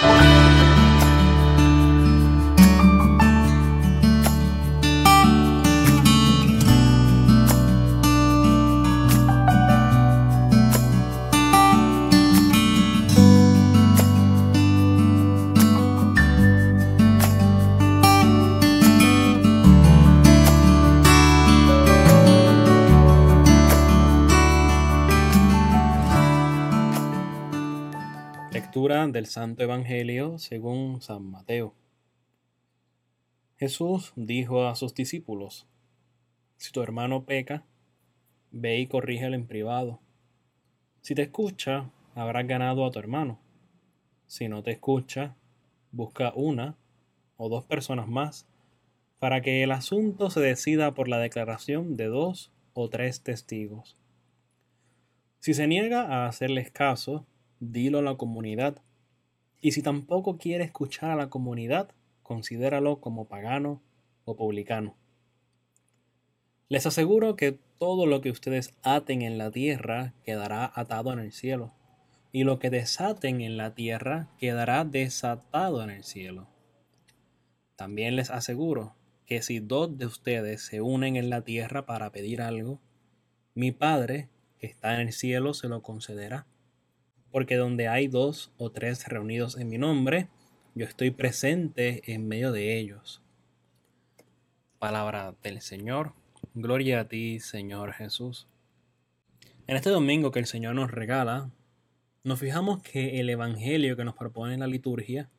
Bye. Del Santo Evangelio según San Mateo. Jesús dijo a sus discípulos, si tu hermano peca, ve y corrígelo en privado. Si te escucha, habrás ganado a tu hermano. Si no te escucha, busca una o dos personas más para que el asunto se decida por la declaración de dos o tres testigos. Si se niega a hacerles caso, dilo a la comunidad. Y si tampoco quiere escuchar a la comunidad, considéralo como pagano o publicano. Les aseguro que todo lo que ustedes aten en la tierra quedará atado en el cielo, y lo que desaten en la tierra quedará desatado en el cielo. También les aseguro que si dos de ustedes se unen en la tierra para pedir algo, mi Padre, que está en el cielo, se lo concederá porque donde hay dos o tres reunidos en mi nombre, yo estoy presente en medio de ellos. Palabra del Señor. Gloria a ti, Señor Jesús. En este domingo que el Señor nos regala, nos fijamos que el Evangelio que nos propone la liturgia,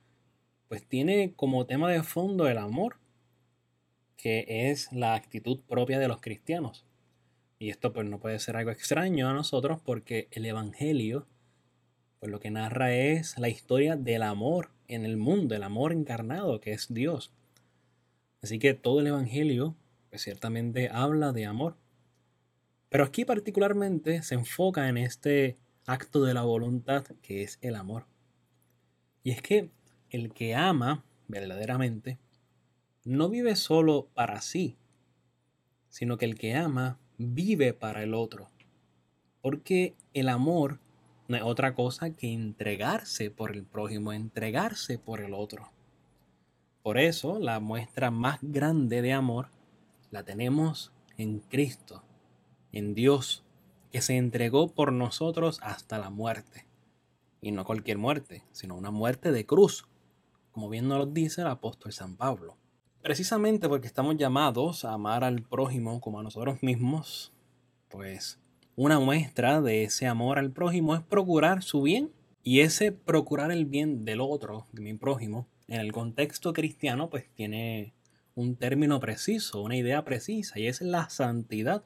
pues tiene como tema de fondo el amor, que es la actitud propia de los cristianos. Y esto pues no puede ser algo extraño a nosotros porque el Evangelio pues lo que narra es la historia del amor en el mundo, el amor encarnado que es Dios. Así que todo el Evangelio, pues ciertamente habla de amor. Pero aquí particularmente se enfoca en este acto de la voluntad que es el amor. Y es que el que ama verdaderamente no vive solo para sí, sino que el que ama vive para el otro. Porque el amor no otra cosa que entregarse por el prójimo, entregarse por el otro. Por eso la muestra más grande de amor la tenemos en Cristo, en Dios, que se entregó por nosotros hasta la muerte. Y no cualquier muerte, sino una muerte de cruz, como bien nos lo dice el apóstol San Pablo. Precisamente porque estamos llamados a amar al prójimo como a nosotros mismos, pues una muestra de ese amor al prójimo es procurar su bien. Y ese procurar el bien del otro, de mi prójimo, en el contexto cristiano, pues tiene un término preciso, una idea precisa, y es la santidad.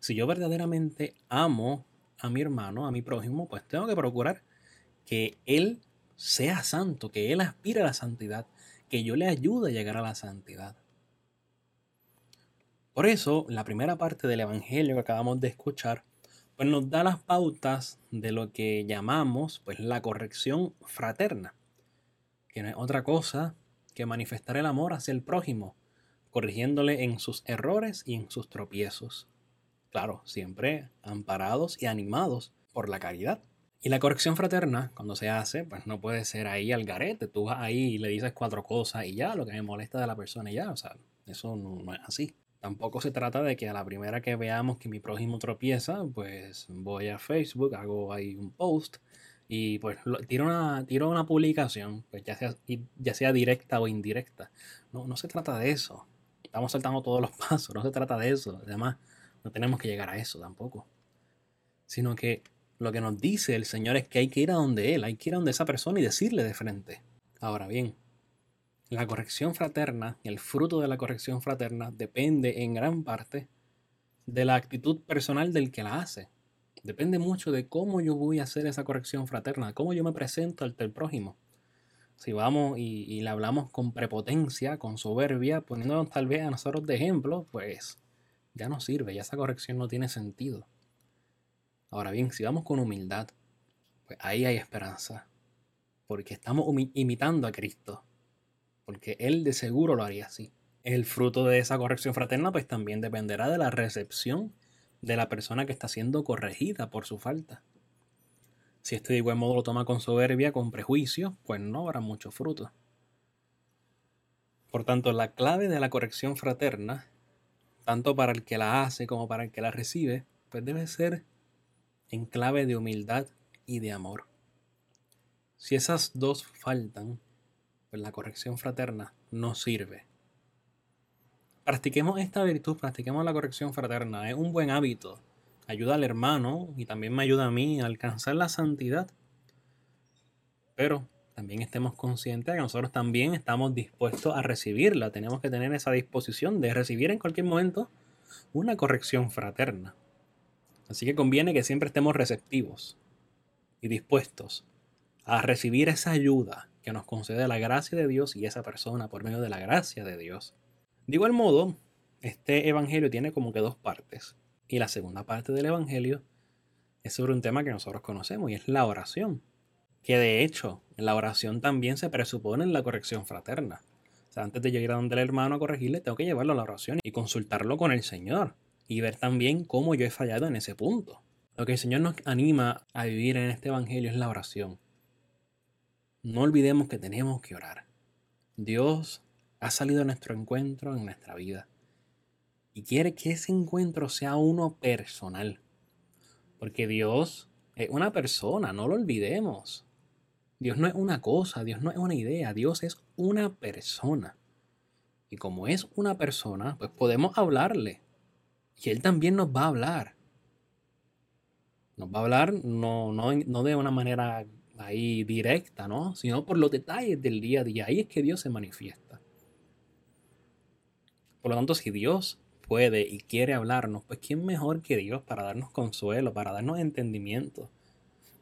Si yo verdaderamente amo a mi hermano, a mi prójimo, pues tengo que procurar que él sea santo, que él aspire a la santidad, que yo le ayude a llegar a la santidad. Por eso, la primera parte del Evangelio que acabamos de escuchar pues nos da las pautas de lo que llamamos pues la corrección fraterna, que no es otra cosa que manifestar el amor hacia el prójimo, corrigiéndole en sus errores y en sus tropiezos. Claro, siempre amparados y animados por la caridad. Y la corrección fraterna, cuando se hace, pues no puede ser ahí al garete. Tú vas ahí y le dices cuatro cosas y ya, lo que me molesta de la persona y ya. O sea, eso no es así. Tampoco se trata de que a la primera que veamos que mi prójimo tropieza, pues voy a Facebook, hago ahí un post y pues tiro una, tiro una publicación, pues ya sea, ya sea directa o indirecta. No, no se trata de eso. Estamos saltando todos los pasos, no se trata de eso. Además, no tenemos que llegar a eso tampoco. Sino que lo que nos dice el Señor es que hay que ir a donde Él, hay que ir a donde esa persona y decirle de frente. Ahora bien, la corrección fraterna, el fruto de la corrección fraterna, depende en gran parte de la actitud personal del que la hace. Depende mucho de cómo yo voy a hacer esa corrección fraterna, cómo yo me presento ante el prójimo. Si vamos y, le hablamos con prepotencia, con soberbia, poniéndonos tal vez a nosotros de ejemplo, pues ya no sirve, ya esa corrección no tiene sentido. Ahora bien, si vamos con humildad, pues ahí hay esperanza, porque estamos imitando a Cristo porque él de seguro lo haría así. El fruto de esa corrección fraterna pues también dependerá de la recepción de la persona que está siendo corregida por su falta. Si este de igual modo lo toma con soberbia, con prejuicio, pues no habrá mucho fruto. Por tanto, la clave de la corrección fraterna, tanto para el que la hace como para el que la recibe, pues debe ser en clave de humildad y de amor. Si esas dos faltan, la corrección fraterna no sirve. Practiquemos esta virtud, practiquemos la corrección fraterna. Es un buen hábito. Ayuda al hermano y también me ayuda a mí a alcanzar la santidad. Pero también estemos conscientes de que nosotros también estamos dispuestos a recibirla. Tenemos que tener esa disposición de recibir en cualquier momento una corrección fraterna. Así que conviene que siempre estemos receptivos y dispuestos a recibir esa ayuda que nos concede la gracia de Dios y esa persona por medio de la gracia de Dios. De igual modo, este evangelio tiene como que dos partes. Y la segunda parte del evangelio es sobre un tema que nosotros conocemos y es la oración. Que de hecho, en la oración también se presupone la corrección fraterna. O sea, antes de yo ir a donde el hermano a corregirle, tengo que llevarlo a la oración y consultarlo con el Señor. Y ver también cómo yo he fallado en ese punto. Lo que el Señor nos anima a vivir en este evangelio es la oración. No olvidemos que tenemos que orar. Dios ha salido a nuestro encuentro en nuestra vida. Y quiere que ese encuentro sea uno personal. Porque Dios es una persona, no lo olvidemos. Dios no es una cosa, Dios no es una idea, Dios es una persona. Y como es una persona, pues podemos hablarle. Y Él también nos va a hablar. Nos va a hablar no, no, no de una manera ahí directa, ¿no? Sino por los detalles del día a día. Ahí es que Dios se manifiesta. Por lo tanto, si Dios puede y quiere hablarnos, pues ¿quién mejor que Dios para darnos consuelo, para darnos entendimiento,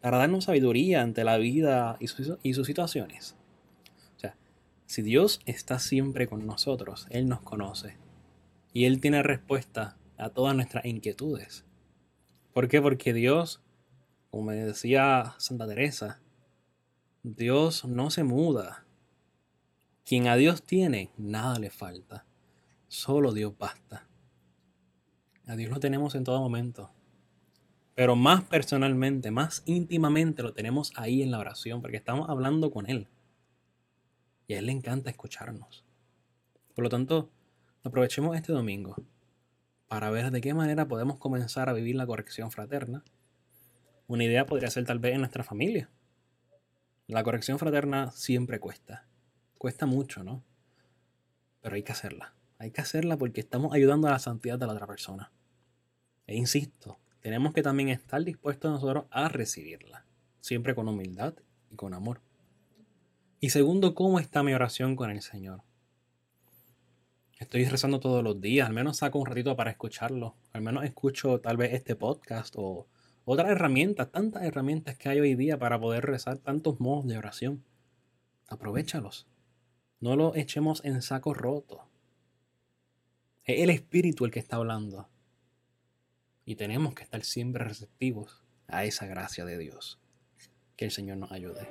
para darnos sabiduría ante la vida y, y sus situaciones? O sea, si Dios está siempre con nosotros, Él nos conoce y Él tiene respuesta a todas nuestras inquietudes. ¿Por qué? Porque Dios como me decía Santa Teresa, Dios no se muda. Quien a Dios tiene, nada le falta. Solo Dios basta. A Dios lo tenemos en todo momento. Pero más personalmente, más íntimamente lo tenemos ahí en la oración, porque estamos hablando con Él. Y a Él le encanta escucharnos. Por lo tanto, aprovechemos este domingo para ver de qué manera podemos comenzar a vivir la corrección fraterna una idea podría ser tal vez en nuestra familia. La corrección fraterna siempre cuesta. Cuesta mucho, ¿no? Pero hay que hacerla. Hay que hacerla porque estamos ayudando a la santidad de la otra persona. E insisto, tenemos que también estar dispuestos nosotros a recibirla. Siempre con humildad y con amor. Y segundo, ¿cómo está mi oración con el Señor? Estoy rezando todos los días, al menos saco un ratito para escucharlo. Al menos escucho tal vez este podcast o otras herramientas, tantas herramientas que hay hoy día para poder rezar, tantos modos de oración. Aprovechalos. No lo echemos en saco roto. Es el Espíritu el que está hablando. Y tenemos que estar siempre receptivos a esa gracia de Dios. Que el Señor nos ayude.